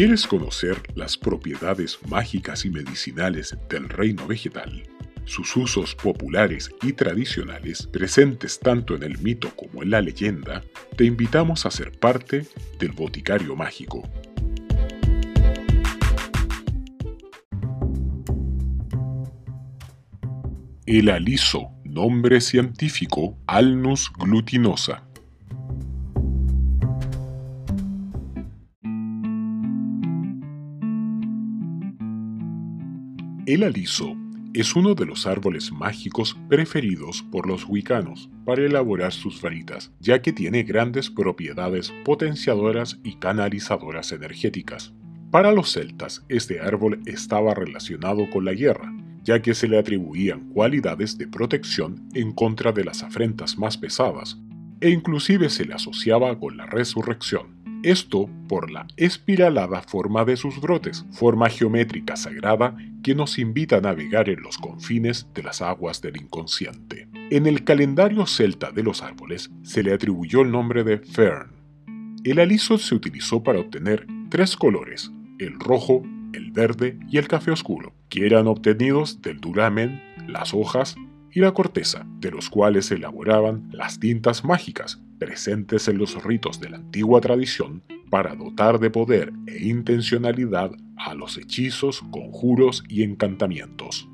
¿Quieres conocer las propiedades mágicas y medicinales del reino vegetal? Sus usos populares y tradicionales, presentes tanto en el mito como en la leyenda, te invitamos a ser parte del Boticario Mágico. El aliso, nombre científico Alnus glutinosa. El aliso es uno de los árboles mágicos preferidos por los wicanos para elaborar sus varitas, ya que tiene grandes propiedades potenciadoras y canalizadoras energéticas. Para los celtas, este árbol estaba relacionado con la guerra, ya que se le atribuían cualidades de protección en contra de las afrentas más pesadas, e inclusive se le asociaba con la resurrección. Esto por la espiralada forma de sus brotes, forma geométrica sagrada que nos invita a navegar en los confines de las aguas del inconsciente. En el calendario celta de los árboles se le atribuyó el nombre de Fern. El aliso se utilizó para obtener tres colores, el rojo, el verde y el café oscuro, que eran obtenidos del duramen, las hojas y la corteza, de los cuales se elaboraban las tintas mágicas, presentes en los ritos de la antigua tradición para dotar de poder e intencionalidad a los hechizos, conjuros y encantamientos.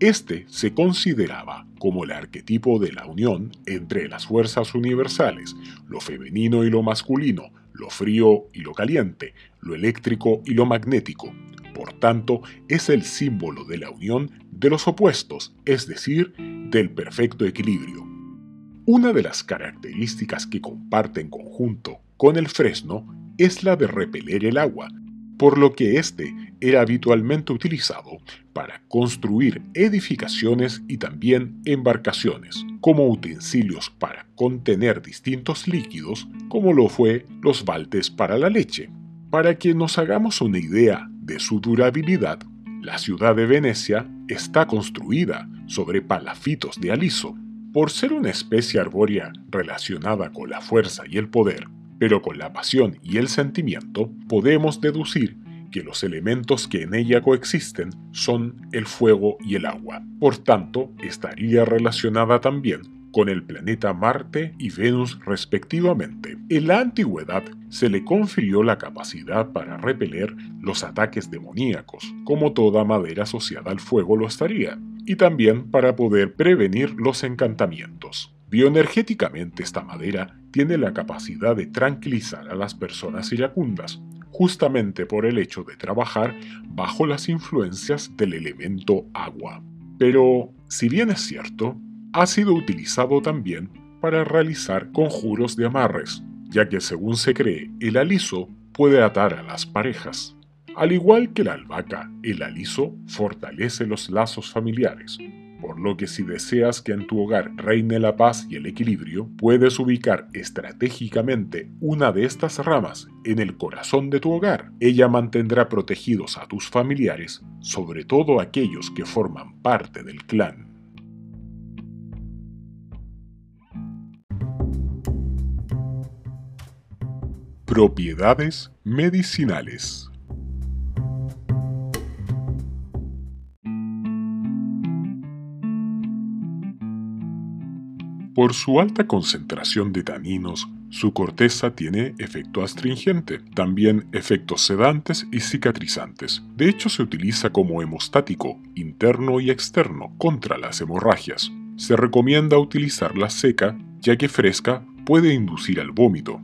Este se consideraba como el arquetipo de la unión entre las fuerzas universales, lo femenino y lo masculino, lo frío y lo caliente, lo eléctrico y lo magnético, por tanto, es el símbolo de la unión de los opuestos, es decir, del perfecto equilibrio. Una de las características que comparte en conjunto con el fresno es la de repeler el agua, por lo que éste era habitualmente utilizado para construir edificaciones y también embarcaciones, como utensilios para contener distintos líquidos, como lo fue los baldes para la leche. Para que nos hagamos una idea de su durabilidad, la ciudad de Venecia está construida sobre palafitos de aliso. Por ser una especie arbórea relacionada con la fuerza y el poder, pero con la pasión y el sentimiento, podemos deducir que los elementos que en ella coexisten son el fuego y el agua. Por tanto, estaría relacionada también con el planeta Marte y Venus respectivamente. En la antigüedad se le confirió la capacidad para repeler los ataques demoníacos, como toda madera asociada al fuego lo estaría, y también para poder prevenir los encantamientos. Bioenergéticamente esta madera tiene la capacidad de tranquilizar a las personas iracundas, justamente por el hecho de trabajar bajo las influencias del elemento agua. Pero, si bien es cierto, ha sido utilizado también para realizar conjuros de amarres, ya que según se cree, el aliso puede atar a las parejas. Al igual que la albahaca, el aliso fortalece los lazos familiares, por lo que si deseas que en tu hogar reine la paz y el equilibrio, puedes ubicar estratégicamente una de estas ramas en el corazón de tu hogar. Ella mantendrá protegidos a tus familiares, sobre todo aquellos que forman parte del clan. Propiedades medicinales. Por su alta concentración de taninos, su corteza tiene efecto astringente, también efectos sedantes y cicatrizantes. De hecho, se utiliza como hemostático interno y externo contra las hemorragias. Se recomienda utilizarla seca, ya que fresca puede inducir al vómito,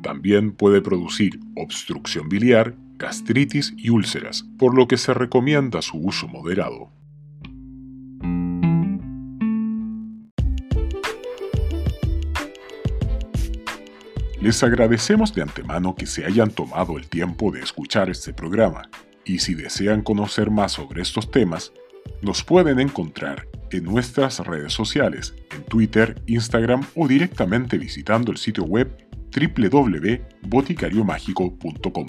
también puede producir obstrucción biliar, gastritis y úlceras, por lo que se recomienda su uso moderado. Les agradecemos de antemano que se hayan tomado el tiempo de escuchar este programa y si desean conocer más sobre estos temas, nos pueden encontrar en nuestras redes sociales, en Twitter, Instagram o directamente visitando el sitio web www.boticariomágico.com.